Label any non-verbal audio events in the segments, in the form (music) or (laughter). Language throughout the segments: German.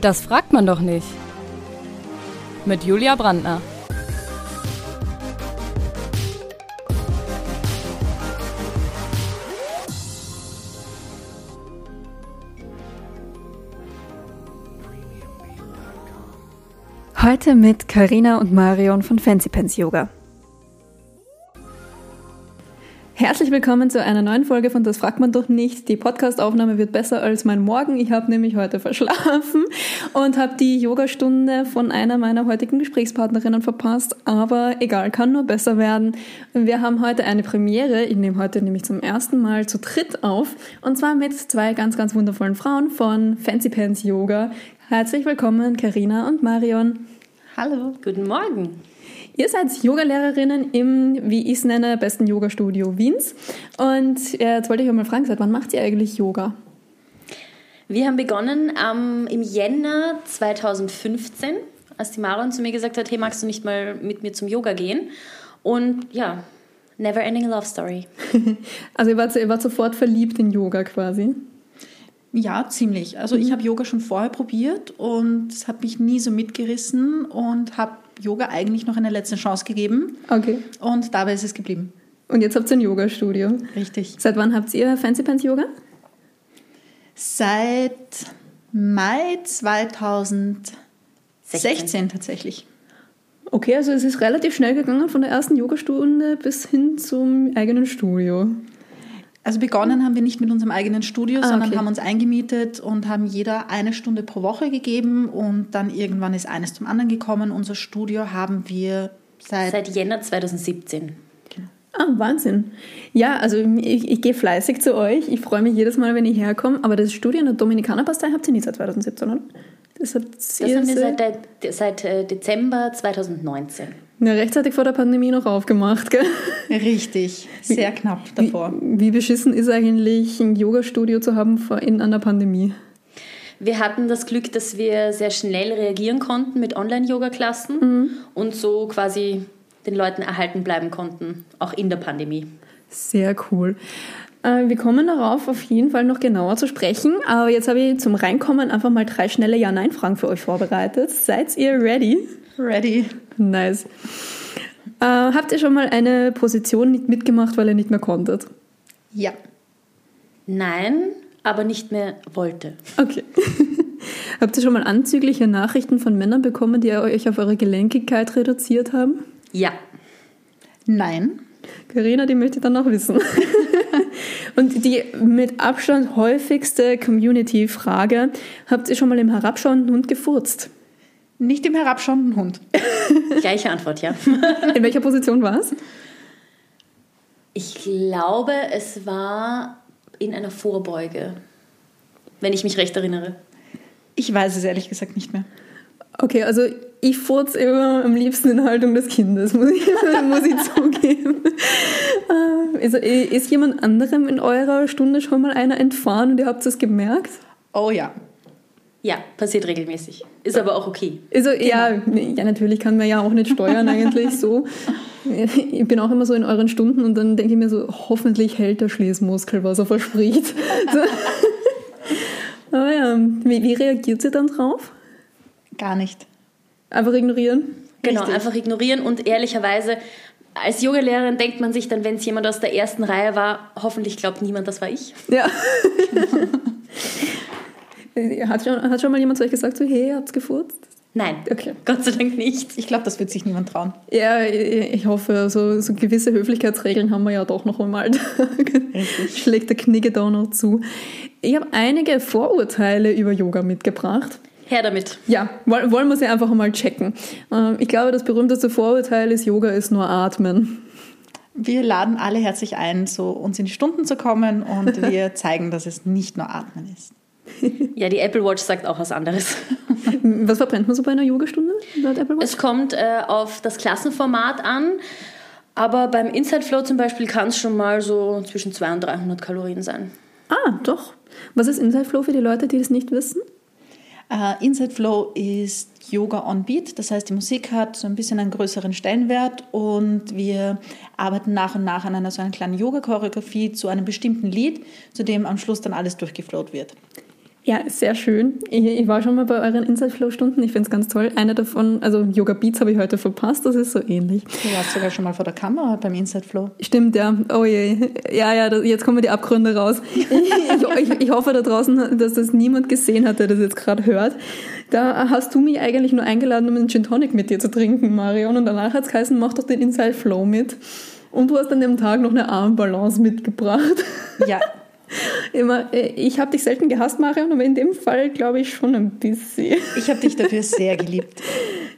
Das fragt man doch nicht. Mit Julia Brandner. Heute mit Karina und Marion von Fancy Pants Yoga. Herzlich willkommen zu einer neuen Folge von Das fragt man doch nicht. Die Podcastaufnahme wird besser als mein Morgen. Ich habe nämlich heute verschlafen und habe die Yogastunde von einer meiner heutigen Gesprächspartnerinnen verpasst. Aber egal, kann nur besser werden. Wir haben heute eine Premiere. Ich nehme heute nämlich zum ersten Mal zu dritt auf. Und zwar mit zwei ganz, ganz wundervollen Frauen von Fancy Pants Yoga. Herzlich willkommen, Karina und Marion. Hallo. Guten Morgen. Ihr seid Yogalehrerinnen im, wie ich es nenne, besten Yoga-Studio Wiens. Und jetzt wollte ich euch mal fragen, seit wann macht ihr eigentlich Yoga? Wir haben begonnen ähm, im Jänner 2015, als die Marion zu mir gesagt hat, hey, magst du nicht mal mit mir zum Yoga gehen? Und ja, never ending love story. (laughs) also ihr wart, ihr wart sofort verliebt in Yoga quasi? Ja, ziemlich. Also mhm. ich habe Yoga schon vorher probiert und es hat mich nie so mitgerissen und habe Yoga eigentlich noch eine letzte Chance gegeben. Okay. Und dabei ist es geblieben. Und jetzt habt ihr ein Yoga-Studio. Richtig. Seit wann habt ihr Fancy Pants Yoga? Seit Mai 2016 16. tatsächlich. Okay, also es ist relativ schnell gegangen von der ersten Yogastunde bis hin zum eigenen Studio. Also begonnen haben wir nicht mit unserem eigenen Studio, ah, sondern haben uns eingemietet und haben jeder eine Stunde pro Woche gegeben und dann irgendwann ist eines zum anderen gekommen. Unser Studio haben wir seit... Seit Jänner 2017. Genau. Ah, Wahnsinn. Ja, also ich, ich gehe fleißig zu euch. Ich freue mich jedes Mal, wenn ich herkomme. Aber das Studio in der Dominikanerpastei habt ihr nicht seit 2017, oder? Das, das haben wir seit, seit äh, Dezember 2019. Ja, rechtzeitig vor der Pandemie noch aufgemacht, gell? Richtig, sehr wie, knapp davor. Wie, wie, beschissen ist eigentlich ein Yoga-Studio zu haben in einer Pandemie? Wir hatten das Glück, dass wir sehr schnell reagieren konnten mit Online-Yoga-Klassen mhm. und so quasi den Leuten erhalten bleiben konnten, auch in der Pandemie. Sehr cool. Äh, wir kommen darauf auf jeden Fall noch genauer zu sprechen, aber jetzt habe ich zum Reinkommen einfach mal drei schnelle Ja-Nein-Fragen für euch vorbereitet. Seid ihr ready? Ready. (laughs) Nice. Äh, habt ihr schon mal eine Position nicht mitgemacht, weil ihr nicht mehr konntet? Ja. Nein, aber nicht mehr wollte. Okay. (laughs) habt ihr schon mal anzügliche Nachrichten von Männern bekommen, die euch auf eure Gelenkigkeit reduziert haben? Ja. Nein. Karina, die möchte ich dann noch wissen. (laughs) Und die mit Abstand häufigste Community-Frage: Habt ihr schon mal im herabschauenden Hund gefurzt? Nicht im herabschauenden Hund. (laughs) Gleiche Antwort, ja. (laughs) In welcher Position war es? Ich glaube, es war in einer Vorbeuge, wenn ich mich recht erinnere. Ich weiß es ehrlich gesagt nicht mehr. Okay, also ich furze immer am liebsten in Haltung des Kindes, muss ich, (laughs) muss ich zugeben. Also, ist jemand anderem in eurer Stunde schon mal einer entfahren und ihr habt es gemerkt? Oh ja, ja, passiert regelmäßig. Ist aber auch okay. Also, genau. ja, ja, natürlich kann man ja auch nicht steuern (laughs) eigentlich so. Ich bin auch immer so in euren Stunden und dann denke ich mir so, hoffentlich hält der Schließmuskel, was er verspricht. (laughs) So. Aber ja, wie, wie reagiert sie dann drauf? Gar nicht. Einfach ignorieren? Genau, Richtig. einfach ignorieren und ehrlicherweise als Yogalehrerin denkt man sich dann, wenn es jemand aus der ersten Reihe war, hoffentlich glaubt niemand, das war ich. Ja. Genau. (laughs) Hat schon, hat schon mal jemand zu euch gesagt, so, hey, habt's gefurzt? Nein, okay. Gott sei Dank nicht. Ich glaube, das wird sich niemand trauen. Ja, ich hoffe, so, so gewisse Höflichkeitsregeln haben wir ja doch noch einmal. Schlägt der Knigge da noch zu. Ich habe einige Vorurteile über Yoga mitgebracht. Her damit. Ja, wollen wir sie einfach mal checken. Ähm, ich glaube, das berühmteste Vorurteil ist, Yoga ist nur Atmen. Wir laden alle herzlich ein, so uns in die Stunden zu kommen und (laughs) wir zeigen, dass es nicht nur Atmen ist. Ja, die Apple Watch sagt auch was anderes. Was verbrennt man so bei einer Yogastunde laut Apple Watch? Es kommt äh, auf das Klassenformat an, aber beim Inside Flow zum Beispiel kann es schon mal so zwischen 200 und 300 Kalorien sein. Ah, doch. Was ist Inside Flow für die Leute, die das nicht wissen? Uh, Inside Flow ist Yoga on Beat, das heißt, die Musik hat so ein bisschen einen größeren Stellenwert und wir arbeiten nach und nach an einer so einer kleinen Yoga-Choreografie zu einem bestimmten Lied, zu dem am Schluss dann alles durchgeflowt wird. Ja, sehr schön. Ich, ich war schon mal bei euren Inside Flow Stunden. Ich finde es ganz toll. Eine davon, also Yoga Beats habe ich heute verpasst. Das ist so ähnlich. Du warst sogar schon mal vor der Kamera beim Inside Flow. Stimmt, ja. Oh je. Ja, ja, das, jetzt kommen die Abgründe raus. (laughs) Ich, ich, ich, hoffe da draußen, dass das niemand gesehen hat, der das jetzt gerade hört. Da hast du mich eigentlich nur eingeladen, um einen Gin Tonic mit dir zu trinken, Marion. Und danach hat es geheißen, mach doch den Inside Flow mit. Und du hast an dem Tag noch eine Armbalance mitgebracht. Ja, (laughs) Immer, äh, ich habe dich selten gehasst, Marion, aber in dem Fall glaube ich schon ein bisschen. Ich habe dich dafür sehr geliebt. (laughs)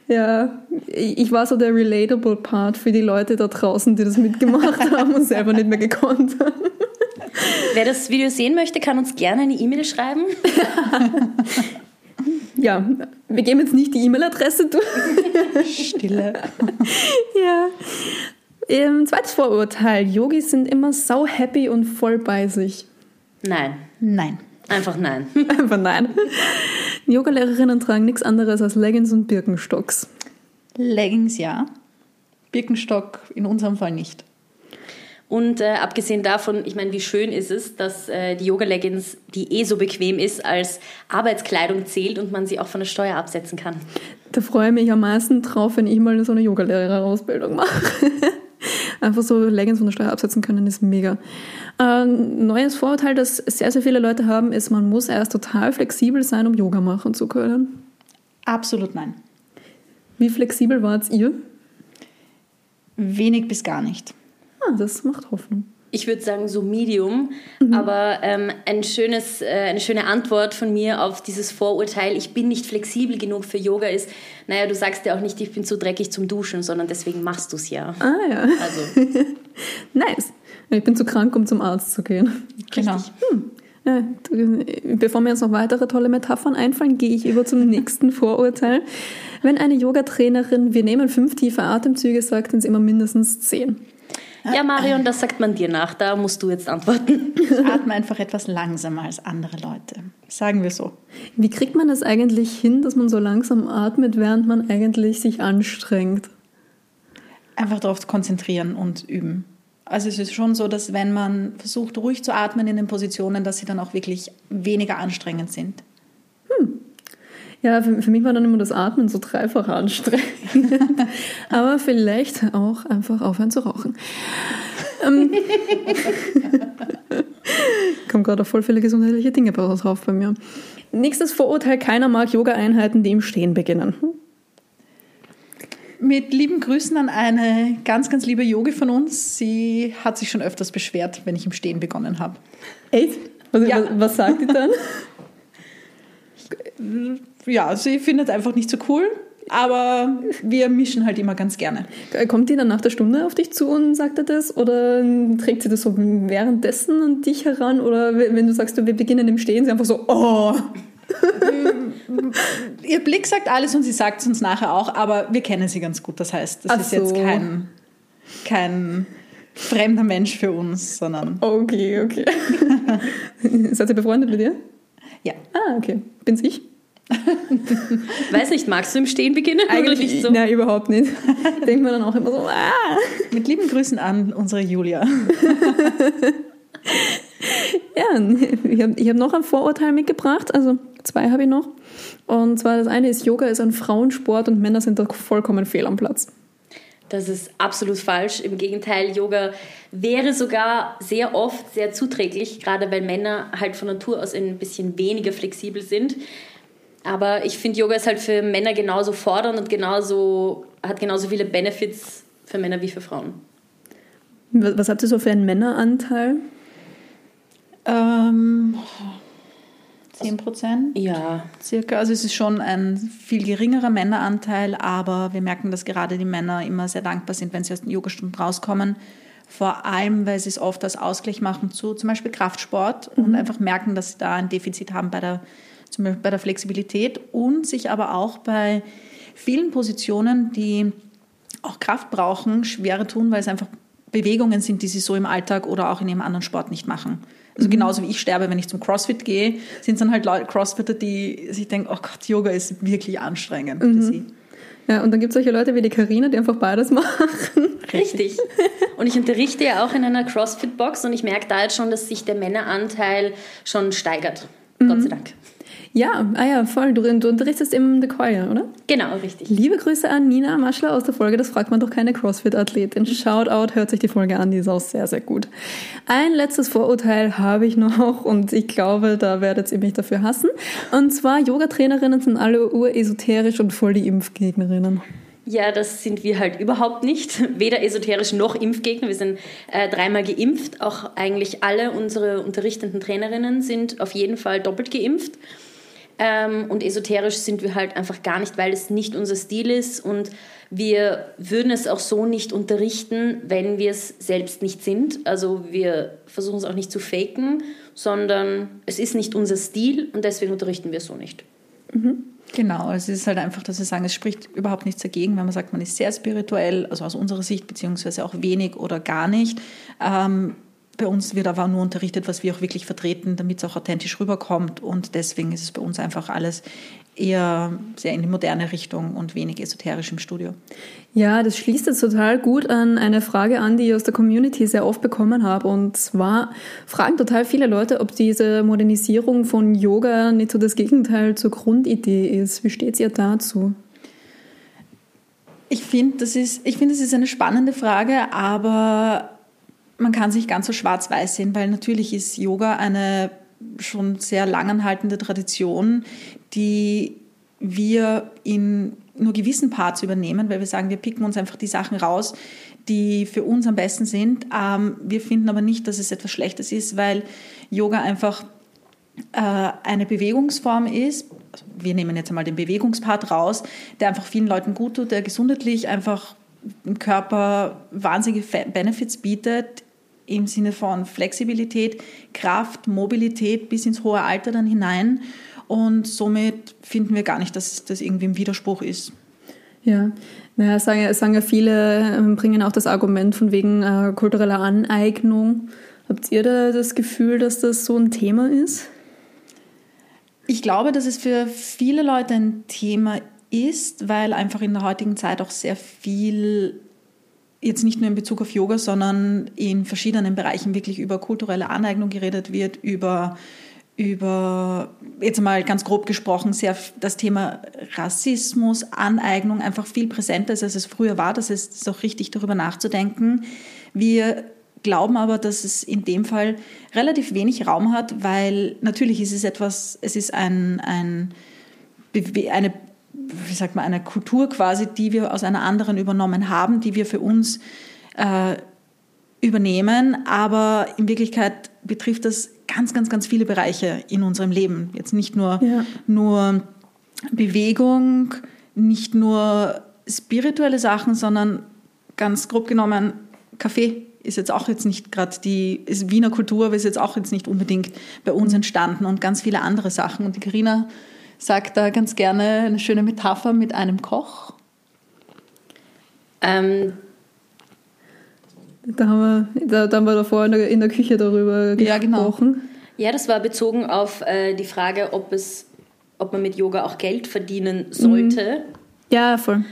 Ja, ich war so der relatable Part für die Leute da draußen, die das mitgemacht (laughs) haben und selber nicht mehr gekonnt haben. Wer das Video sehen möchte, kann uns gerne eine E-Mail schreiben. (laughs) ja, wir geben jetzt nicht die E-Mail-Adresse durch. Stille. ja. Ähm, zweites Vorurteil. Yogis sind immer sau happy und voll bei sich. Nein. Nein. Einfach nein. (laughs) Einfach nein. Yoga-Lehrerinnen tragen nichts anderes als Leggings und Birkenstocks. Leggings ja. Birkenstock in unserem Fall nicht. Und äh, abgesehen davon, ich meine, wie schön ist es, dass äh, die Yoga-Leggings, die eh so bequem ist, als Arbeitskleidung zählt und man sie auch von der Steuer absetzen kann. Da freue ich mich am meisten drauf, wenn ich mal so eine Yogalehrerausbildung mache. (laughs) Einfach so Leggings von der Steuer absetzen können, ist mega. Ein neues Vorurteil, das sehr, sehr viele Leute haben, ist, man muss erst total flexibel sein, um Yoga machen zu können. Absolut nein. Wie flexibel wart ihr? Wenig bis gar nicht. Ah, das macht Hoffnung. Ich würde sagen so Medium, mhm. aber ähm, ein schönes, äh, eine schöne Antwort von mir auf dieses Vorurteil, ich bin nicht flexibel genug für Yoga ist, naja, du sagst ja auch nicht, ich bin zu dreckig zum Duschen, sondern deswegen machst du es ja. Ah ja. Also. (laughs) nice. Ich bin zu krank, um zum Arzt zu gehen. (laughs) Genau. Hm. Ja, bevor mir jetzt noch weitere tolle Metaphern einfallen, gehe ich über zum nächsten (laughs) Vorurteil. Wenn eine Yogatrainerin, wir nehmen fünf tiefe Atemzüge, sagt, es immer mindestens zehn. Ja, Marion, das sagt man dir nach. Da musst du jetzt antworten. Ich atme einfach etwas langsamer als andere Leute. Sagen wir so. Wie kriegt man das eigentlich hin, dass man so langsam atmet, während man eigentlich sich anstrengt? Einfach darauf konzentrieren und üben. Also es ist schon so, dass wenn man versucht, ruhig zu atmen in den Positionen, dass sie dann auch wirklich weniger anstrengend sind. Hm. Ja, für, für, mich war dann immer das Atmen so dreifach anstrengend. (laughs) Aber vielleicht auch einfach aufhören zu rauchen. Ähm, kommen gerade voll viele gesundheitliche Dinge drauf bei mir. Nächstes Vorurteil, keiner mag Yoga-Einheiten, die im Stehen beginnen. Mit lieben Grüßen an eine ganz, ganz liebe Yogi von uns. Sie hat sich schon öfters beschwert, wenn ich im Stehen begonnen habe. Echt? Was, ja. was, was sagt die dann? (laughs) ja, sie findet einfach nicht so cool, aber wir mischen halt immer ganz gerne. Kommt die dann nach der Stunde auf dich zu und sagt er das? Oder trägt sie das so währenddessen an dich heran? Oder wenn du sagst, wir beginnen im Stehen, sie einfach so, oh. (laughs) Ihr Blick sagt alles und sie sagt es uns nachher auch, aber wir kennen sie ganz gut. Das heißt, das Ach ist so. jetzt kein, kein fremder Mensch für uns, sondern. Okay, okay. (laughs) Seid ihr befreundet mit ihr? Ja. Ah, okay. Bin's ich? (laughs) Weiß nicht, magst du im Stehen beginnen? Eigentlich nicht so? Nein, überhaupt nicht. (laughs) Denkt man dann auch immer so, ah. Mit lieben Grüßen an unsere Julia. (laughs) ja, ich habe hab noch ein Vorurteil mitgebracht, also zwei habe ich noch. Und zwar das eine ist, Yoga ist ein Frauensport und Männer sind da vollkommen fehl am Platz. Das ist absolut falsch. Im Gegenteil, Yoga wäre sogar sehr oft sehr zuträglich, gerade weil Männer halt von Natur aus ein bisschen weniger flexibel sind. Aber ich finde, Yoga ist halt für Männer genauso fordernd und genauso, hat genauso viele Benefits für Männer wie für Frauen. Was habt ihr so für einen Männeranteil? Ähm, 10 Prozent? Ja. Circa. Also es ist schon ein viel geringerer Männeranteil, aber wir merken, dass gerade die Männer immer sehr dankbar sind, wenn sie aus den Yogastunden rauskommen. Vor allem, weil sie es oft als Ausgleich machen zu zum Beispiel Kraftsport mhm. und einfach merken, dass sie da ein Defizit haben bei der zum Beispiel bei der Flexibilität und sich aber auch bei vielen Positionen, die auch Kraft brauchen, schwerer tun, weil es einfach Bewegungen sind, die sie so im Alltag oder auch in einem anderen Sport nicht machen. Also mhm. genauso wie ich sterbe, wenn ich zum CrossFit gehe, sind es dann halt Leute, Crossfitter, die sich denken, oh Gott, Yoga ist wirklich anstrengend mhm. für sie. Ja, und dann gibt es solche Leute wie die Karina, die einfach beides (laughs) machen. Richtig. Und ich unterrichte ja auch in einer CrossFit-Box und ich merke da jetzt schon, dass sich der Männeranteil schon steigert. Mhm. Gott sei Dank. Ja, ah ja, voll. Du, du unterrichtest im The Choir, oder? Genau, richtig. Liebe Grüße an Nina Maschler aus der Folge, das fragt man doch keine CrossFit-Athletin. Shoutout, hört sich die Folge an, die ist auch sehr, sehr gut. Ein letztes Vorurteil habe ich noch und ich glaube, da werdet ihr mich dafür hassen. Und zwar, Yoga-Trainerinnen sind alle uresoterisch und voll die Impfgegnerinnen. Ja, das sind wir halt überhaupt nicht. (laughs) Weder esoterisch noch Impfgegner. Wir sind äh, dreimal geimpft. Auch eigentlich alle unsere unterrichtenden Trainerinnen sind auf jeden Fall doppelt geimpft. Ähm, und esoterisch sind wir halt einfach gar nicht, weil es nicht unser Stil ist. Und wir würden es auch so nicht unterrichten, wenn wir es selbst nicht sind. Also wir versuchen es auch nicht zu faken, sondern es ist nicht unser Stil und deswegen unterrichten wir so nicht. Mhm. Genau, es ist halt einfach, dass wir sagen, es spricht überhaupt nichts dagegen, wenn man sagt, man ist sehr spirituell, also aus unserer Sicht, beziehungsweise auch wenig oder gar nicht. Ähm, bei uns wird aber nur unterrichtet, was wir auch wirklich vertreten, damit es auch authentisch rüberkommt. Und deswegen ist es bei uns einfach alles eher sehr in die moderne Richtung und wenig esoterisch im Studio. Ja, das schließt jetzt total gut an eine Frage an, die ich aus der Community sehr oft bekommen habe. Und zwar fragen total viele Leute, ob diese Modernisierung von Yoga nicht so das Gegenteil zur Grundidee ist. Wie steht ihr dazu? Ich finde, das ist, ich finde, das ist eine spannende Frage, aber man kann sich ganz so schwarz-weiß sehen, weil natürlich ist Yoga eine schon sehr langanhaltende Tradition, die wir in nur gewissen Parts übernehmen, weil wir sagen, wir picken uns einfach die Sachen raus, die für uns am besten sind. Ähm, wir finden aber nicht, dass es etwas Schlechtes ist, weil Yoga einfach äh, eine Bewegungsform ist. Wir nehmen jetzt einmal den Bewegungspart raus, der einfach vielen Leuten gut tut, der gesundheitlich einfach im Körper wahnsinnige Benefits bietet, im Sinne von Flexibilität, Kraft, Mobilität bis ins hohe Alter dann hinein. Und somit finden wir gar nicht, dass das irgendwie im Widerspruch ist. Ja, naja, sagen, sagen ja viele, ähm, bringen auch das Argument von wegen äh, kultureller Aneignung. Habt ihr da das Gefühl, dass das so ein Thema ist? Ich glaube, dass es für viele Leute ein Thema ist, weil einfach in der heutigen Zeit auch sehr viel jetzt nicht nur in Bezug auf Yoga, sondern in verschiedenen Bereichen wirklich über kulturelle Aneignung geredet wird, über, über jetzt mal ganz grob gesprochen, sehr das Thema Rassismus, Aneignung einfach viel präsenter ist, als es früher war. Das ist auch richtig, darüber nachzudenken. Wir glauben aber, dass es in dem Fall relativ wenig Raum hat, weil natürlich ist es etwas, es ist ein, ein, eine wie sagt man, einer Kultur quasi, die wir aus einer anderen übernommen haben, die wir für uns äh, übernehmen. Aber in Wirklichkeit betrifft das ganz, ganz, ganz viele Bereiche in unserem Leben. Jetzt nicht nur, ja. nur Bewegung, nicht nur spirituelle Sachen, sondern ganz grob genommen Kaffee ist jetzt auch jetzt nicht gerade die ist Wiener Kultur, aber ist jetzt auch jetzt nicht unbedingt bei uns entstanden und ganz viele andere Sachen. Und die Karina sagt da ganz gerne eine schöne Metapher mit einem Koch. Ähm, da haben wir, da, da haben wir davor in der, in der Küche darüber ja, gesprochen. Genau. Ja, das war bezogen auf äh, die Frage, ob, es, ob man mit Yoga auch Geld verdienen sollte. Mhm. Ja, voll.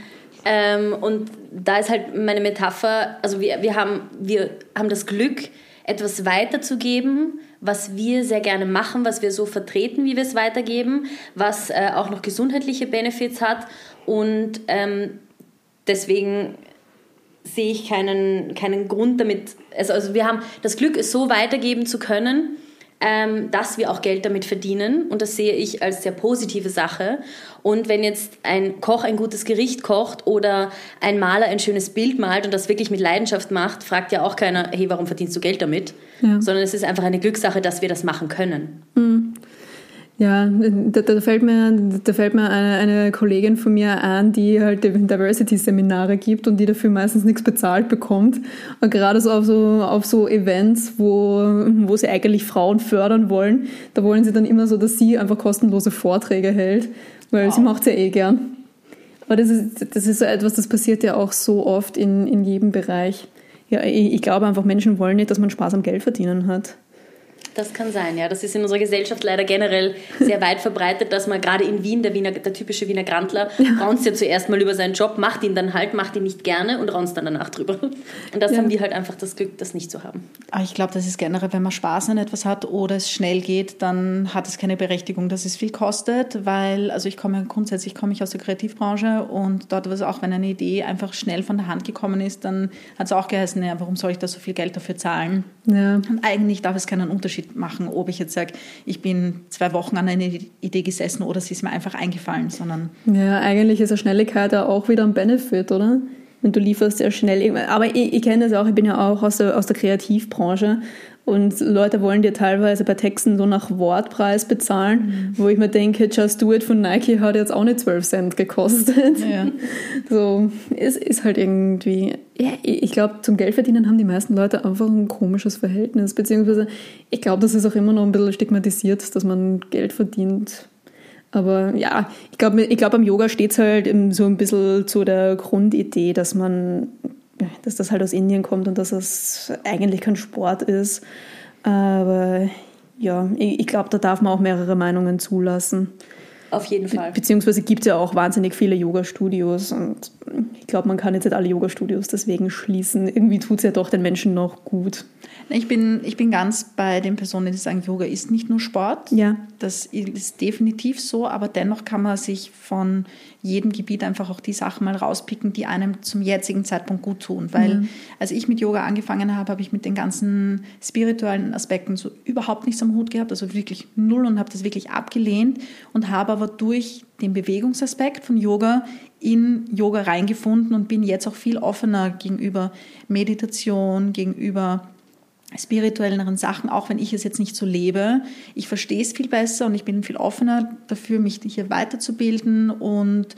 Ähm, und da ist halt meine Metapher, also wir, wir, haben, wir haben das Glück, etwas weiterzugeben, was wir sehr gerne machen, was wir so vertreten, wie wir es weitergeben, was äh, auch noch gesundheitliche Benefits hat. Und ähm, deswegen sehe ich keinen, keinen Grund damit. Also, also wir haben das Glück, es so weitergeben zu können, ähm, dass wir auch Geld damit verdienen. Und das sehe ich als sehr positive Sache. Und wenn jetzt ein Koch ein gutes Gericht kocht oder ein Maler ein schönes Bild malt und das wirklich mit Leidenschaft macht, fragt ja auch keiner, hey, warum verdienst du Geld damit? Ja. Sondern es ist einfach eine Glückssache, dass wir das machen können. Mhm. Ja, da, da, fällt mir, da fällt mir eine, eine, Kollegin von mir an, die halt Diversity-Seminare gibt und die dafür meistens nichts bezahlt bekommt. Und gerade so auf so, auf so Events, wo, wo sie eigentlich Frauen fördern wollen, da wollen sie dann immer so, dass sie einfach kostenlose Vorträge hält, weil wow. sie macht ja eh gern. Aber das ist, das ist so etwas, das passiert ja auch so oft in, in jedem Bereich. Ja, ich, ich glaube einfach, Menschen wollen nicht, dass man Spaß am Geld verdienen hat. Das kann sein, ja. Das ist in unserer Gesellschaft leider generell sehr (laughs) weit verbreitet, dass man gerade in Wien, der, Wiener, der typische Wiener Grantler, ja. raunzt ja zuerst mal über seinen Job, macht ihn dann halt, macht ihn nicht gerne und raunzt dann danach drüber. Und das ja. haben wir halt einfach das Glück, das nicht zu haben. Aber ich glaube, das ist generell, wenn man Spaß an etwas hat oder es schnell geht, dann hat es keine Berechtigung, dass es viel kostet, weil, also ich komme grundsätzlich komme ich aus der Kreativbranche und dort war es auch, wenn eine Idee einfach schnell von der Hand gekommen ist, dann hat es auch geheißen, ja, warum soll ich da so viel Geld dafür zahlen? Ja. Und eigentlich darf es keinen Unterschied machen, ob ich jetzt sage, ich bin zwei Wochen an einer Idee gesessen oder sie ist mir einfach eingefallen, sondern. Ja, eigentlich ist eine Schnelligkeit ja auch wieder ein Benefit, oder? Und du lieferst sehr schnell. Aber ich, ich kenne das auch, ich bin ja auch aus der, aus der Kreativbranche und Leute wollen dir teilweise bei Texten so nach Wortpreis bezahlen, mhm. wo ich mir denke, Just Do It von Nike hat jetzt auch nicht 12 Cent gekostet. Ja. (laughs) So, es ist halt irgendwie, ja, ich glaube, zum Geldverdienen haben die meisten Leute einfach ein komisches Verhältnis, beziehungsweise ich glaube, das ist auch immer noch ein bisschen stigmatisiert, dass man Geld verdient. Aber ja, ich glaube, ich glaub, am Yoga steht es halt so ein bisschen zu der Grundidee, dass man dass das halt aus Indien kommt und dass es eigentlich kein Sport ist. Aber ja, ich, ich glaube, da darf man auch mehrere Meinungen zulassen. Auf jeden Fall. Be beziehungsweise gibt es ja auch wahnsinnig viele Yoga-Studios und ich glaube, man kann jetzt nicht alle Yoga-Studios deswegen schließen. Irgendwie tut es ja doch den Menschen noch gut. Ich bin, ich bin ganz bei den Personen, die sagen, Yoga ist nicht nur Sport. Ja. Das ist definitiv so, aber dennoch kann man sich von jedem Gebiet einfach auch die Sachen mal rauspicken, die einem zum jetzigen Zeitpunkt gut tun. Weil mhm. als ich mit Yoga angefangen habe, habe ich mit den ganzen spirituellen Aspekten so überhaupt nichts am Hut gehabt, also wirklich null und habe das wirklich abgelehnt und habe aber durch den Bewegungsaspekt von Yoga in Yoga reingefunden und bin jetzt auch viel offener gegenüber Meditation, gegenüber spirituelleren Sachen, auch wenn ich es jetzt nicht so lebe. Ich verstehe es viel besser und ich bin viel offener dafür, mich hier weiterzubilden und,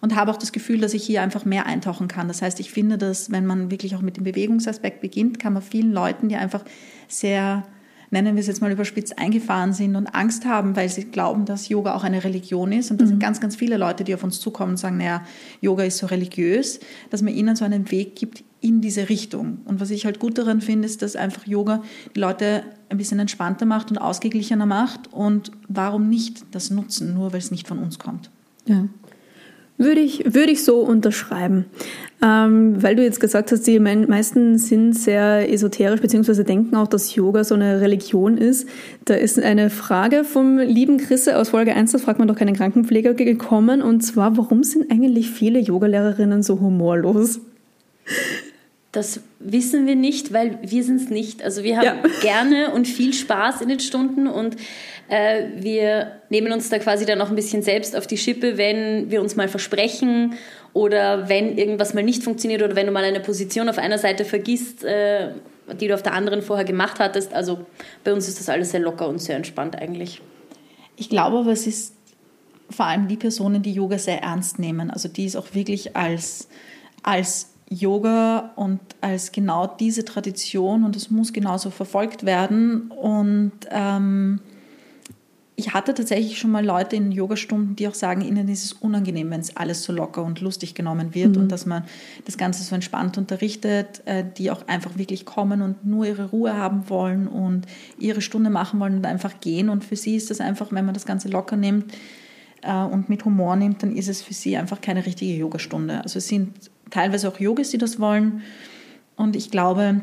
und habe auch das Gefühl, dass ich hier einfach mehr eintauchen kann. Das heißt, ich finde, dass wenn man wirklich auch mit dem Bewegungsaspekt beginnt, kann man vielen Leuten, die einfach sehr nennen wir es jetzt mal überspitzt, eingefahren sind und Angst haben, weil sie glauben, dass Yoga auch eine Religion ist. Und das mhm. sind ganz, ganz viele Leute, die auf uns zukommen und sagen, naja, Yoga ist so religiös, dass man ihnen so einen Weg gibt in diese Richtung. Und was ich halt gut daran finde, ist, dass einfach Yoga die Leute ein bisschen entspannter macht und ausgeglichener macht. Und warum nicht das nutzen, nur weil es nicht von uns kommt? Ja. Würde ich, würde ich so unterschreiben. Ähm, weil du jetzt gesagt hast, die meisten sind sehr esoterisch, beziehungsweise denken auch, dass Yoga so eine Religion ist. Da ist eine Frage vom lieben Chrisse aus Folge 1, das fragt man doch keinen Krankenpfleger, gekommen. Und zwar, warum sind eigentlich viele Yogalehrerinnen so humorlos? Das wissen wir nicht, weil wir sind es nicht. Also wir haben ja. (laughs) gerne und viel Spaß in den Stunden und äh, wir nehmen uns da quasi dann noch ein bisschen selbst auf die Schippe, wenn wir uns mal versprechen oder wenn irgendwas mal nicht funktioniert oder wenn du mal eine Position auf einer Seite vergisst, äh, die du auf der anderen vorher gemacht hattest. Also bei uns ist das alles sehr locker und sehr entspannt eigentlich. Ich glaube aber, es ist vor allem die Personen, die Yoga sehr ernst nehmen, also die es auch wirklich als, als Yoga und als genau diese Tradition und es muss genauso verfolgt werden. Und ähm, ich hatte tatsächlich schon mal Leute in Yogastunden, die auch sagen, ihnen ist es unangenehm, wenn es alles so locker und lustig genommen wird mhm. und dass man das Ganze so entspannt unterrichtet, äh, die auch einfach wirklich kommen und nur ihre Ruhe haben wollen und ihre Stunde machen wollen und einfach gehen. Und für sie ist das einfach, wenn man das Ganze locker nimmt, äh, und mit Humor nimmt, dann ist es für sie einfach keine richtige Yogastunde. Also es sind teilweise auch Yogis, die das wollen. Und ich glaube,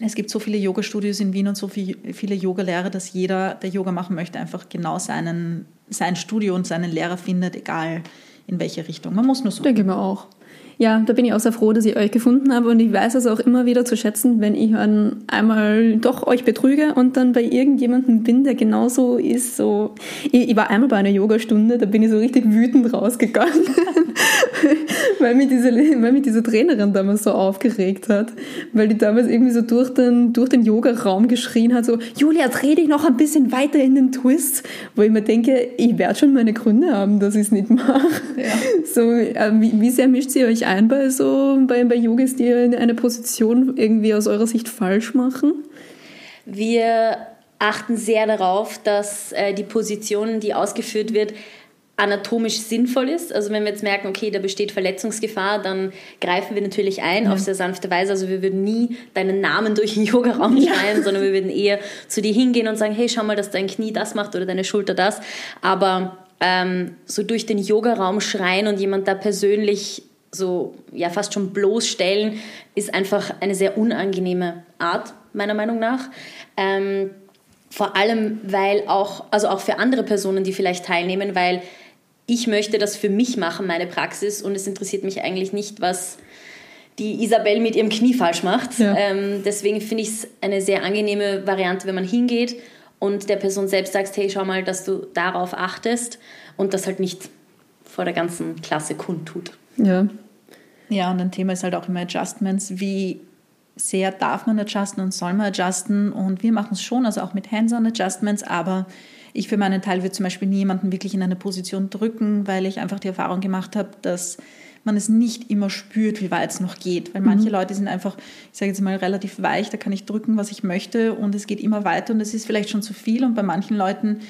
es gibt so viele Yoga-Studios in Wien und so viele Yogalehrer, dass jeder, der Yoga machen möchte, einfach genau seinen, sein Studio und seinen Lehrer findet, egal in welche Richtung. Man muss nur so. Denke mir auch. Ja, da bin ich auch sehr froh, dass ich euch gefunden habe und ich weiß es auch immer wieder zu schätzen, wenn ich dann einmal doch euch betrüge und dann bei irgendjemandem bin, der genauso ist. So, ich, ich war einmal bei einer Yogastunde, da bin ich so richtig wütend rausgegangen, (laughs) weil, mich diese, weil mich diese Trainerin damals so aufgeregt hat, weil die damals irgendwie so durch den, durch den Yoga-Raum geschrien hat, so, Julia, dreh dich noch ein bisschen weiter in den Twist, wo ich mir denke, ich werde schon meine Gründe haben, dass ich es nicht mache. Ja. So, äh, wie, wie sehr mischt sie euch ein bei so bei, bei Yogis, die eine Position irgendwie aus eurer Sicht falsch machen? Wir achten sehr darauf, dass äh, die Position, die ausgeführt wird, anatomisch sinnvoll ist. Also wenn wir jetzt merken, okay, da besteht Verletzungsgefahr, dann greifen wir natürlich ein ja. auf sehr sanfte Weise. Also wir würden nie deinen Namen durch den Yogaraum (laughs) schreien, ja. sondern wir würden eher zu dir hingehen und sagen, hey, schau mal, dass dein Knie das macht oder deine Schulter das. Aber ähm, so durch den Yogaraum schreien und jemand da persönlich so ja fast schon bloßstellen, ist einfach eine sehr unangenehme Art, meiner Meinung nach. Ähm, vor allem, weil auch, also auch für andere Personen, die vielleicht teilnehmen, weil ich möchte das für mich machen, meine Praxis, und es interessiert mich eigentlich nicht, was die Isabel mit ihrem Knie falsch macht. Ja. Ähm, deswegen finde ich es eine sehr angenehme Variante, wenn man hingeht und der Person selbst sagst, hey, schau mal, dass du darauf achtest und das halt nicht vor der ganzen Klasse kundtut. Ja. Ja, und ein Thema ist halt auch immer Adjustments. Wie sehr darf man adjusten und soll man adjusten? Und wir machen es schon, also auch mit Hands-on-Adjustments, aber ich für meinen Teil würde zum Beispiel nie jemanden wirklich in eine Position drücken, weil ich einfach die Erfahrung gemacht habe, dass man es nicht immer spürt, wie weit es noch geht. Weil manche mhm. Leute sind einfach, ich sage jetzt mal, relativ weich, da kann ich drücken, was ich möchte und es geht immer weiter und es ist vielleicht schon zu viel. Und bei manchen Leuten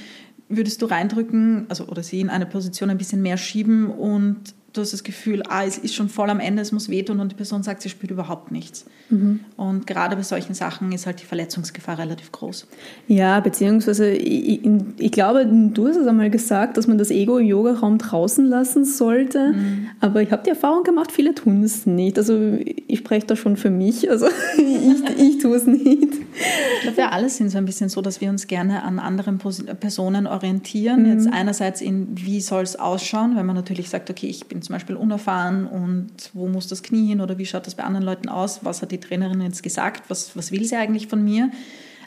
würdest du reindrücken, also oder sie in eine Position ein bisschen mehr schieben und du hast das Gefühl, ah, es ist schon voll am Ende, es muss wehtun und die Person sagt, sie spürt überhaupt nichts. Mhm. Und gerade bei solchen Sachen ist halt die Verletzungsgefahr relativ groß. Ja, beziehungsweise ich, ich glaube, du hast es einmal gesagt, dass man das Ego im Yoga-Raum draußen lassen sollte, mhm. aber ich habe die Erfahrung gemacht, viele tun es nicht. Also ich spreche da schon für mich, also (laughs) ich, ich tue es nicht. Ich glaube, wir alle sind so ein bisschen so, dass wir uns gerne an anderen Personen orientieren. Mhm. Jetzt einerseits in, wie soll es ausschauen, wenn man natürlich sagt, okay, ich bin zum Beispiel unerfahren und wo muss das Knie hin oder wie schaut das bei anderen Leuten aus? Was hat die Trainerin jetzt gesagt? Was, was will sie eigentlich von mir?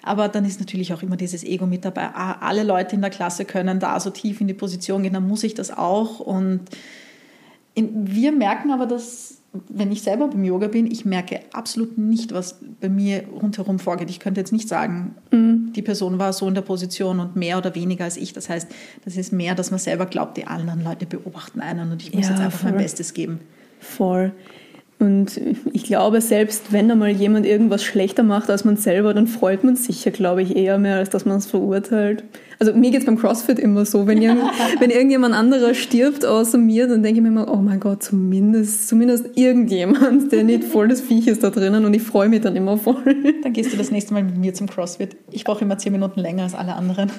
Aber dann ist natürlich auch immer dieses Ego mit dabei. Ah, alle Leute in der Klasse können da so tief in die Position gehen, dann muss ich das auch. Und wir merken aber, dass wenn ich selber beim Yoga bin, ich merke absolut nicht, was bei mir rundherum vorgeht. Ich könnte jetzt nicht sagen, mhm. die Person war so in der Position und mehr oder weniger als ich. Das heißt, das ist mehr, dass man selber glaubt, die anderen Leute beobachten einen und ich muss ja, jetzt einfach voll. mein Bestes geben. Voll. Und ich glaube, selbst wenn einmal jemand irgendwas schlechter macht als man selber, dann freut man sich ja, glaube ich, eher mehr, als dass man es verurteilt. Also mir geht es beim CrossFit immer so, wenn, irgend, (laughs) wenn irgendjemand anderer stirbt außer mir, dann denke ich mir immer, oh mein Gott, zumindest, zumindest irgendjemand, der nicht voll das Viech ist da drinnen und ich freue mich dann immer voll. Dann gehst du das nächste Mal mit mir zum CrossFit. Ich brauche immer zehn Minuten länger als alle anderen.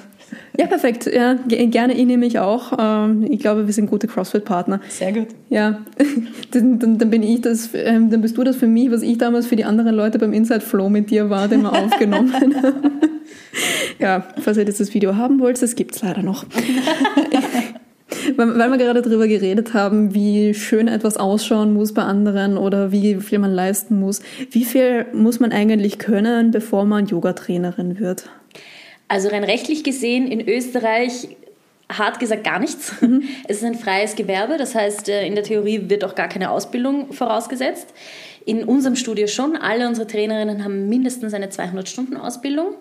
Ja, perfekt. Ja, gerne, ich nehme ich auch. Ähm, ich glaube, wir sind gute CrossFit-Partner. Sehr gut. Ja, (laughs) dann, dann, dann, bin ich das, ähm, dann bist du das für mich, was ich damals für die anderen Leute beim Inside Flow mit dir war, den wir (laughs) aufgenommen haben. (laughs) Ja, falls ihr dieses Video haben wollt, das gibt es leider noch. (laughs) weil, weil wir gerade darüber geredet haben, wie schön etwas ausschauen muss bei anderen oder wie viel man leisten muss. Wie viel muss man eigentlich können, bevor man Yoga-Trainerin wird? Also rein rechtlich gesehen in Österreich hart gesagt gar nichts. Mhm. Es ist ein freies Gewerbe, das heißt, äh, in der Theorie wird auch gar keine Ausbildung vorausgesetzt. In unserem Studio schon. Alle unsere Trainerinnen haben mindestens eine 200-Stunden-Ausbildung.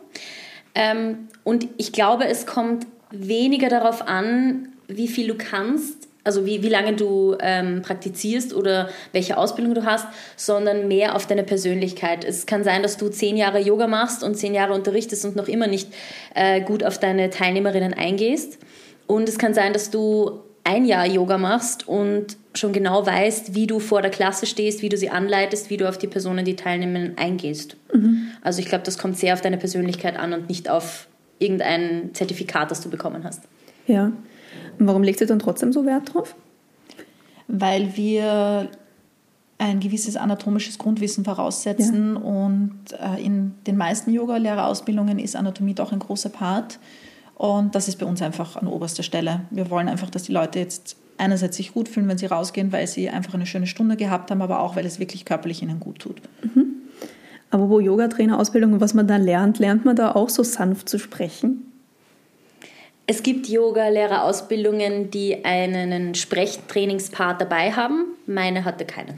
Ähm, und ich glaube, es kommt weniger darauf an, wie viel du kannst, also wie, wie lange du ähm, praktizierst oder welche Ausbildung du hast, sondern mehr auf deine Persönlichkeit. Es kann sein, dass du zehn Jahre Yoga machst und zehn Jahre unterrichtest und noch immer nicht äh, gut auf deine Teilnehmerinnen eingehst. Und es kann sein, dass du ein Jahr Yoga machst und schon genau weißt, wie du vor der Klasse stehst, wie du sie anleitest, wie du auf die Personen, die teilnehmen, eingehst. Mhm. Also ich glaube, das kommt sehr auf deine Persönlichkeit an und nicht auf irgendein Zertifikat, das du bekommen hast. Ja. Und warum legt ihr dann trotzdem so Wert drauf? Weil wir ein gewisses anatomisches Grundwissen voraussetzen ja. und äh, in den meisten Yoga-Lehrerausbildungen ist Anatomie doch ein großer Part. Und das ist bei uns einfach an oberster Stelle. Wir wollen einfach, dass die Leute jetzt einerseits sich gut fühlen, wenn sie rausgehen, weil sie einfach eine schöne Stunde gehabt haben, aber auch, weil es wirklich körperlich ihnen gut tut. Mhm. Aber wo Yoga-Trainer-Ausbildung, was man da lernt, lernt man da auch so sanft zu sprechen? Es gibt Yoga-Lehrerausbildungen, die einen Sprechtrainingspart dabei haben. Meine hatte keinen.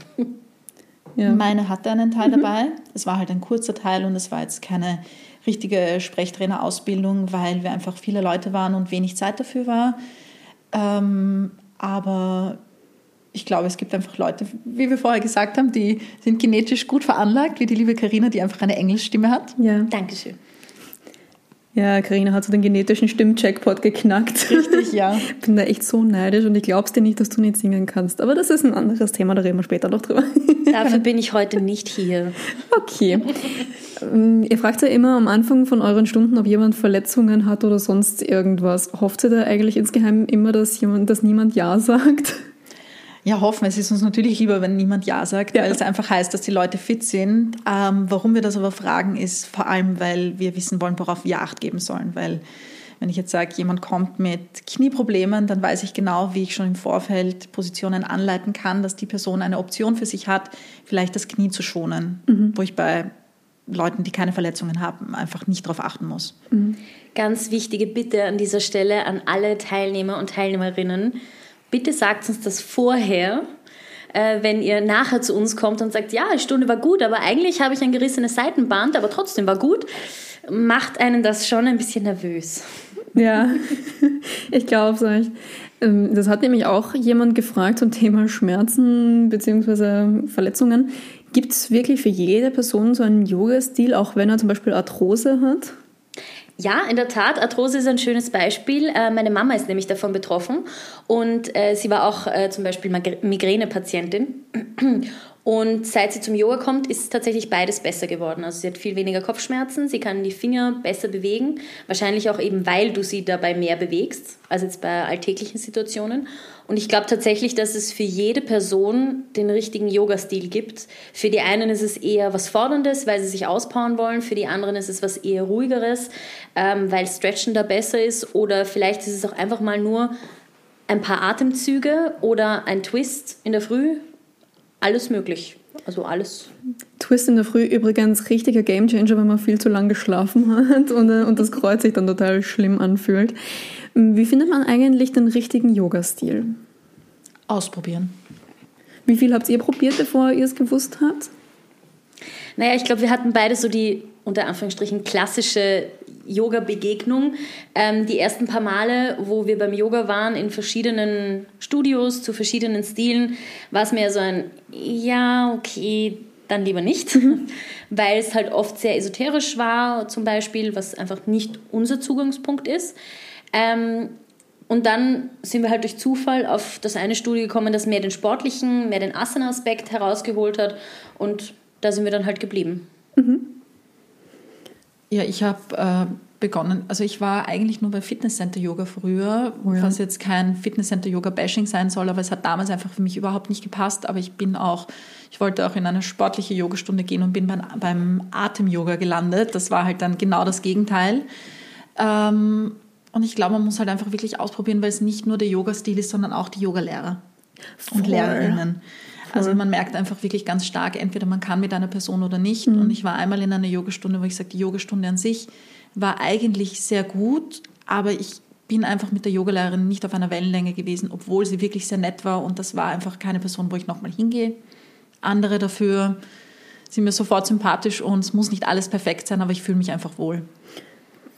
Ja. Meine hatte einen Teil mhm. dabei. Es war halt ein kurzer Teil und es war jetzt keine richtige Sprechtrainerausbildung, weil wir einfach viele Leute waren und wenig Zeit dafür war. Ähm, aber ich glaube, es gibt einfach Leute, wie wir vorher gesagt haben, die sind genetisch gut veranlagt, wie die liebe Karina, die einfach eine Englischstimme hat. Ja. Dankeschön. Ja, Karina hat so den genetischen Stimmcheckpot geknackt. Richtig, ja. Ich (laughs) bin da echt so neidisch und ich glaub's dir nicht, dass du nicht singen kannst. Aber das ist ein anderes Thema, da reden wir später noch drüber. Dafür (laughs) bin ich heute nicht hier. Okay. Ähm, ihr fragt ja immer am Anfang von euren Stunden, ob jemand Verletzungen hat oder sonst irgendwas. Hofft ihr da eigentlich insgeheim immer, dass jemand, dass niemand Ja sagt? Ja, hoffen. Es ist uns natürlich lieber, wenn niemand Ja sagt, ja. weil es einfach heißt, dass die Leute fit sind. Ähm, warum wir das aber fragen, ist vor allem, weil wir wissen wollen, worauf wir Acht geben sollen. Weil wenn ich jetzt sage, jemand kommt mit Knieproblemen, dann weiß ich genau, wie ich schon im Vorfeld Positionen anleiten kann, dass die Person eine Option für sich hat, vielleicht das Knie zu schonen, mhm. wo ich bei Leuten, die keine Verletzungen haben, einfach nicht darauf achten muss. Mhm. Ganz wichtige Bitte an dieser Stelle an alle Teilnehmer und Teilnehmerinnen bitte sagt uns das vorher, äh, wenn ihr nachher zu uns kommt und sagt, ja, die Stunde war gut, aber eigentlich habe ich ein gerissenes Seitenband, aber trotzdem war gut, macht einen das schon ein bisschen nervös. Ja, (laughs) ich glaube es euch. Ähm, das hat nämlich auch jemand gefragt zum Thema Schmerzen bzw. Verletzungen. Gibt es wirklich für jede Person so einen Yoga-Stil, auch wenn er zum Beispiel Arthrose hat? Ja, in der Tat, Arthrose ist ein schönes Beispiel. Äh, meine Mama ist nämlich davon betroffen und äh, sie war auch äh, zum Beispiel Migränepatientin. Und seit sie zum Yoga kommt, ist tatsächlich beides besser geworden. Also sie hat viel weniger Kopfschmerzen, sie kann die Finger besser bewegen, wahrscheinlich auch eben, weil du sie dabei mehr bewegst, als jetzt bei alltäglichen Situationen. Und ich glaube tatsächlich, dass es für jede Person den richtigen Yoga-Stil gibt. Für die einen ist es eher was Forderndes, weil sie sich auspowern wollen, für die anderen ist es was eher Ruhigeres, ähm, weil Stretchen da besser ist oder vielleicht ist es auch einfach mal nur ein paar Atemzüge oder ein Twist in der Früh alles möglich. Also alles. Twist in der Früh übrigens richtiger Gamechanger, wenn man viel zu lange geschlafen hat und, äh, und das Kreuz sich dann total schlimm anfühlt. Wie findet man eigentlich den richtigen Yoga-Stil? Ausprobieren. Wie viel habt ihr probiert, bevor ihr es gewusst habt? Naja, ich glaube, wir hatten beide so die unter Anführungsstrichen klassische Yoga-Begegnung. Ähm, die ersten paar Male, wo wir beim Yoga waren, in verschiedenen Studios zu verschiedenen Stilen, war es mehr so ein, ja, okay, dann lieber nicht, (laughs) weil es halt oft sehr esoterisch war, zum Beispiel, was einfach nicht unser Zugangspunkt ist. Ähm, und dann sind wir halt durch Zufall auf das eine Studio gekommen, das mehr den sportlichen, mehr den Asana-Aspekt herausgeholt hat. Und da sind wir dann halt geblieben. Mhm. Ja, ich habe äh, begonnen, also ich war eigentlich nur bei Fitnesscenter Yoga früher, oh ja. was jetzt kein Fitnesscenter Yoga Bashing sein soll, aber es hat damals einfach für mich überhaupt nicht gepasst. Aber ich bin auch, ich wollte auch in eine sportliche Yogastunde gehen und bin beim, beim Atem-Yoga gelandet. Das war halt dann genau das Gegenteil. Ähm, und ich glaube, man muss halt einfach wirklich ausprobieren, weil es nicht nur der Yoga-Stil ist, sondern auch die Yogalehrer und Lehrerinnen. Also man merkt einfach wirklich ganz stark, entweder man kann mit einer Person oder nicht. Mhm. Und ich war einmal in einer Yogastunde, wo ich sage, die Yogastunde an sich war eigentlich sehr gut, aber ich bin einfach mit der Yogalehrerin nicht auf einer Wellenlänge gewesen, obwohl sie wirklich sehr nett war und das war einfach keine Person, wo ich nochmal hingehe. Andere dafür sind mir sofort sympathisch und es muss nicht alles perfekt sein, aber ich fühle mich einfach wohl.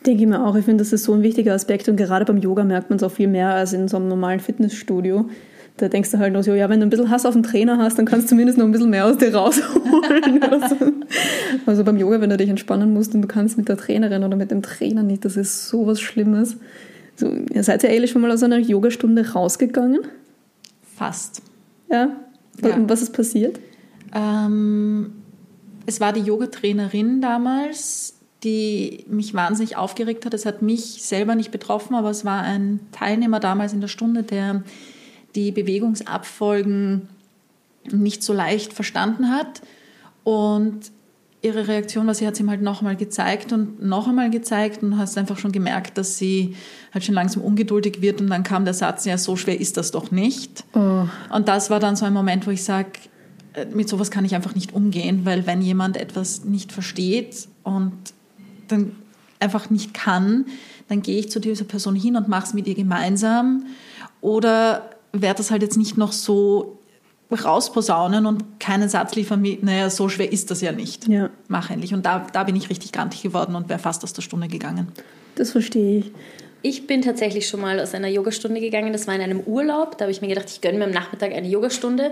Denke ich mir auch. Ich finde, das ist so ein wichtiger Aspekt und gerade beim Yoga merkt man es auch viel mehr als in so einem normalen Fitnessstudio. Da denkst du halt nur so, ja, wenn du ein bisschen Hass auf den Trainer hast, dann kannst du zumindest noch ein bisschen mehr aus dir rausholen. (laughs) so. Also beim Yoga, wenn du dich entspannen musst und du kannst mit der Trainerin oder mit dem Trainer nicht, das ist so was Schlimmes. So, ihr seid ja ehrlich schon mal aus einer Yogastunde rausgegangen? Fast. Ja? ja. Und was ist passiert? Ähm, es war die Yogatrainerin damals, die mich wahnsinnig aufgeregt hat. Es hat mich selber nicht betroffen, aber es war ein Teilnehmer damals in der Stunde, der die Bewegungsabfolgen nicht so leicht verstanden hat. Und ihre Reaktion war, sie hat es ihm halt noch einmal gezeigt und noch einmal gezeigt und hast einfach schon gemerkt, dass sie halt schon langsam ungeduldig wird und dann kam der Satz, ja, so schwer ist das doch nicht. Oh. Und das war dann so ein Moment, wo ich sage, äh, mit sowas kann ich einfach nicht umgehen, weil wenn jemand etwas nicht versteht und dann einfach nicht kann, dann gehe ich zu dieser Person hin und mache es mit ihr gemeinsam oder werde das halt jetzt nicht noch so rausposaunen und keinen Satz liefern mit, naja, so schwer ist das ja nicht. Ja. Mach endlich. Und da, da bin ich richtig grantig geworden und wäre fast aus der Stunde gegangen. Das verstehe ich. Ich bin tatsächlich schon mal aus einer Yogastunde gegangen. Das war in einem Urlaub. Da habe ich mir gedacht, ich gönne mir am Nachmittag eine Yogastunde.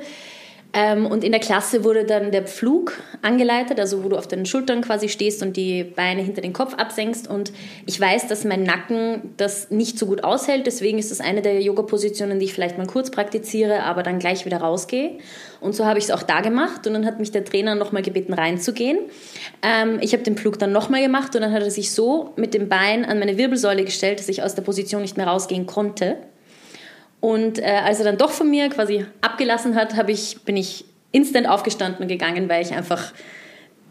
Ähm, und in der Klasse wurde dann der Pflug angeleitet, also wo du auf den Schultern quasi stehst und die Beine hinter den Kopf absenkst. Und ich weiß, dass mein Nacken das nicht so gut aushält. Deswegen ist das eine der Yoga-Positionen, die ich vielleicht mal kurz praktiziere, aber dann gleich wieder rausgehe. Und so habe ich es auch da gemacht. Und dann hat mich der Trainer nochmal gebeten, reinzugehen. Ähm, ich habe den Pflug dann nochmal gemacht und dann hat er sich so mit dem Bein an meine Wirbelsäule gestellt, dass ich aus der Position nicht mehr rausgehen konnte. Und äh, als er dann doch von mir quasi abgelassen hat, ich, bin ich instant aufgestanden und gegangen, weil ich einfach,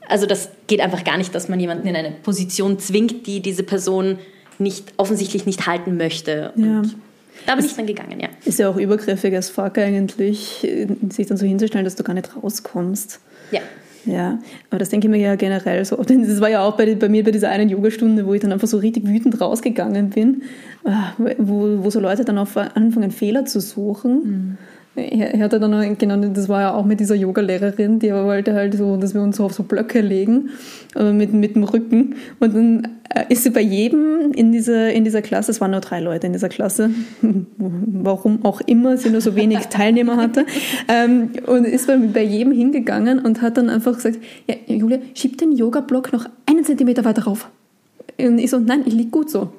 also das geht einfach gar nicht, dass man jemanden in eine Position zwingt, die diese Person nicht, offensichtlich nicht halten möchte. Und ja. Da bin es ich dann gegangen, ja. Ist ja auch übergriffig als Fuck eigentlich, sich dann so hinzustellen, dass du gar nicht rauskommst. Ja. Ja, aber das denke ich mir ja generell so. (laughs) Denn das war ja auch bei, bei mir bei dieser einen Yogastunde, wo ich dann einfach so richtig wütend rausgegangen bin, ah, wo, wo so Leute dann auch anfangen, Fehler zu suchen. Mhm. Er hatte dann genau, das war ja auch mit dieser Yoga-Lehrerin, die wollte halt so, dass wir uns so auf so Blöcke legen, mit, mit dem Rücken. Und dann äh, ist sie bei jedem in dieser, in dieser Klasse, es waren nur drei Leute in dieser Klasse, (laughs) warum auch immer sie nur so wenig (laughs) Teilnehmer hatte, ähm, und ist bei, bei jedem hingegangen und hat dann einfach gesagt, ja, Julia, schieb den Yoga-Block noch einen Zentimeter weiter rauf. Und ich so, nein, ich liege gut so.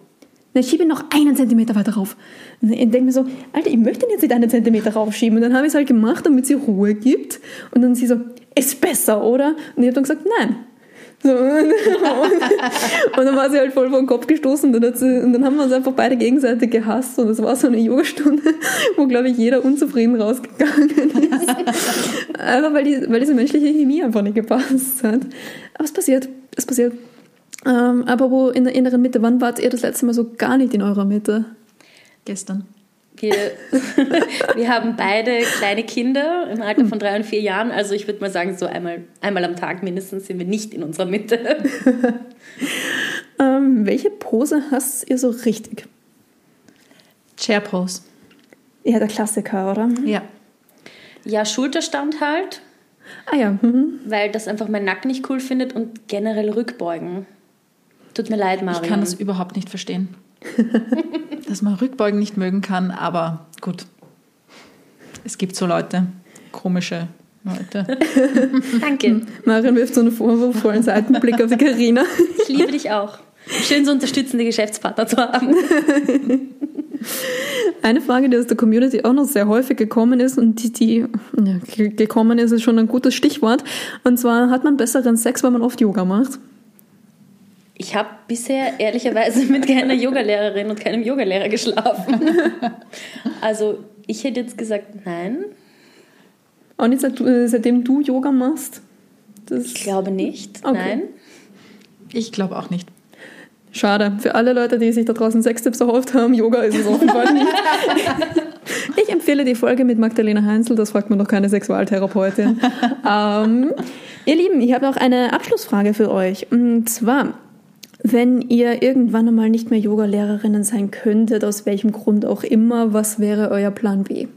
Dann schiebe noch einen Zentimeter weiter rauf. Und ich denke mir so, Alter, ich möchte jetzt nicht einen Zentimeter raufschieben. Und dann habe ich es halt gemacht, damit sie Ruhe gibt. Und dann sie so, ist besser, oder? Und ich habe dann gesagt, nein. So, (laughs) und, dann war sie halt voll vor den Kopf gestoßen und dann, sie, und dann haben wir uns einfach beide gegenseitig gehasst und es war so eine Yogastunde, (laughs) wo glaube ich jeder unzufrieden rausgegangen ist. (laughs) Einfach weil, die, weil diese menschliche Chemie einfach nicht gepasst hat. Aber es passiert, es passiert. Ähm, aber wo in der inneren Mitte, wann wart ihr das letzte Mal so gar nicht in eurer Mitte? Gestern. Wir, (laughs) wir haben beide kleine Kinder im Alter von drei und vier Jahren. Also ich würde mal sagen, so einmal, einmal am Tag mindestens sind wir nicht in unserer Mitte. (laughs) ähm, welche Pose hast ihr so richtig? Chair Pose. Ja, der Klassiker, oder? Ja. Ja, Schulterstand halt. Ah ja. Mhm. Weil das einfach mein Nacken nicht cool findet und generell Rückbeugen. Tut mir leid, Marion. Ich kann das überhaupt nicht verstehen. (laughs) dass man Rückbeugen nicht mögen kann, aber gut. Es gibt so Leute, komische Leute. (laughs) Danke. Marion wirft so einen vorwurfsvollen Seitenblick auf die Karina. Ich liebe dich auch. Schön, so unterstützende Geschäftspartner zu haben. (laughs) Eine Frage, die aus der Community auch noch sehr häufig gekommen ist und die, die ja, gekommen ist, ist schon ein gutes Stichwort. Und zwar hat man besseren Sex, wenn man oft Yoga macht? Ich habe bisher ehrlicherweise mit keiner Yogalehrerin und keinem Yogalehrer geschlafen. (laughs) Also ich hätte jetzt gesagt, nein. Auch nicht seit, äh, seitdem du Yoga machst? Das ich glaube nicht, okay. nein. Ich glaube auch nicht. Schade. Für alle Leute, die sich da draußen Sextipps erhofft haben, Yoga ist es offenbar nicht. (laughs) Ich empfehle die Folge mit Magdalena Heinzel, das fragt man doch keine Sexualtherapeutin. (laughs) ähm, ihr Lieben, ich habe noch eine Abschlussfrage für euch. Und zwar, wenn ihr irgendwann einmal nicht mehr Yoga-Lehrerinnen sein könntet, aus welchem Grund auch immer, was wäre euer Plan B?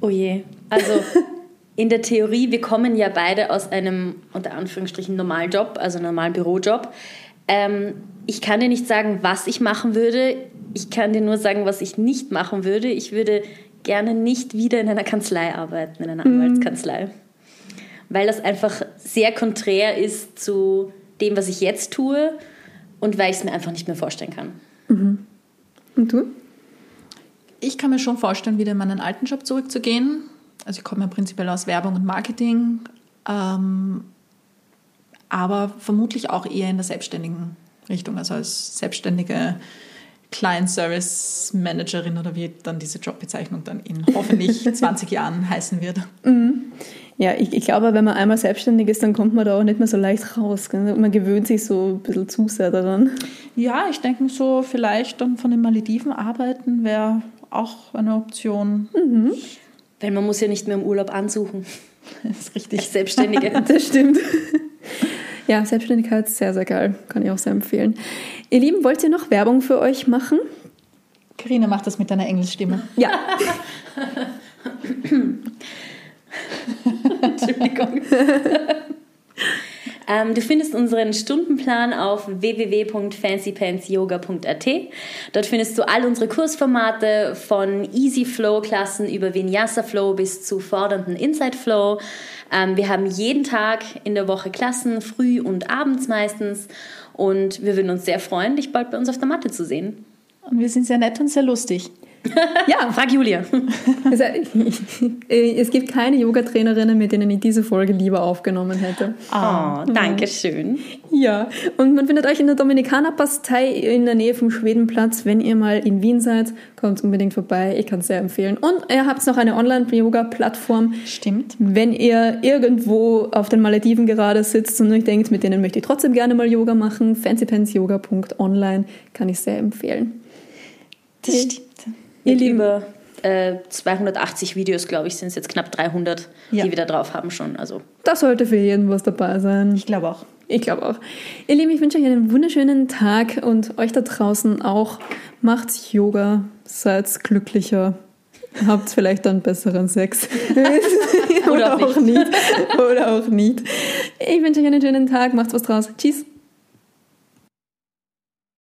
Oh je. Also in der Theorie, wir kommen ja beide aus einem unter Anführungsstrichen normalen Job, also einem normalen Bürojob. Ähm, ich kann dir nicht sagen, was ich machen würde. Ich kann dir nur sagen, was ich nicht machen würde. Ich würde gerne nicht wieder in einer Kanzlei arbeiten, in einer mhm. Anwaltskanzlei. Weil das einfach sehr konträr ist zu dem, was ich jetzt tue und weil ich es mir einfach nicht mehr vorstellen kann. Mhm. Und du? Ich kann mir schon vorstellen, wieder in meinen alten Job zurückzugehen. Also ich komme ja prinzipiell aus Werbung und Marketing, ähm, aber vermutlich auch eher in der selbstständigen Richtung, also als selbstständige Client Service Managerin oder wie dann diese Jobbezeichnung dann in hoffentlich (laughs) 20 Jahren heißen wird. Mhm. Ja, ich, ich glaube, wenn man einmal selbstständig ist, dann kommt man da auch nicht mehr so leicht raus. Gell? Man gewöhnt sich so ein bisschen zu sehr daran. Ja, ich denke so, vielleicht dann von den Malediven arbeiten wäre auch eine Option. Mhm. Weil man muss ja nicht mehr im Urlaub ansuchen. (laughs) Das ist richtig. Als Selbstständige. (laughs) das stimmt. Ja, Selbstständigkeit ist sehr, sehr geil. Kann ich auch sehr empfehlen. Ihr Lieben, wollt ihr noch Werbung für euch machen? Karina macht das mit deiner Englischstimme. Ja. (laughs) (laughs) Entschuldigung. (laughs) Ähm, du findest unseren Stundenplan auf www.fancypantsyoga.at. Dort findest du all unsere Kursformate von Easy Flow Klassen über Vinyasa Flow bis zu fordernden Inside Flow. Ähm, wir haben jeden Tag in der Woche Klassen, früh und abends meistens. Und wir würden uns sehr freuen, dich bald bei uns auf der Matte zu sehen. Und wir sind sehr nett und sehr lustig. Ja, frag Julia. (laughs) Also, es gibt keine Yoga-Trainerinnen, mit denen ich diese Folge lieber aufgenommen hätte. Oh, danke schön. Ja, und man findet euch in der Dominikanerpastei in der Nähe vom Schwedenplatz. Wenn ihr mal in Wien seid, kommt unbedingt vorbei. Ich kann es sehr empfehlen. Und ihr habt noch eine Online-Yoga-Plattform. Stimmt. Wenn ihr irgendwo auf den Malediven gerade sitzt und euch denkt, mit denen möchte ich trotzdem gerne mal Yoga machen, fancypantsyoga.online kann ich sehr empfehlen. Das stimmt. Ihr Lieben. Über äh, 280 Videos, glaube ich, sind es jetzt knapp 300, ja. die wir da drauf haben schon. Also. Das sollte für jeden was dabei sein. Ich glaube auch. Ich glaube auch. Ihr Lieben, ich wünsche euch einen wunderschönen Tag und euch da draußen auch. Macht Yoga, seid glücklicher, habt vielleicht dann besseren Sex. Oder, (laughs) Oder auch nicht. Oder auch nicht. Ich wünsche euch einen schönen Tag, macht was draus. Tschüss.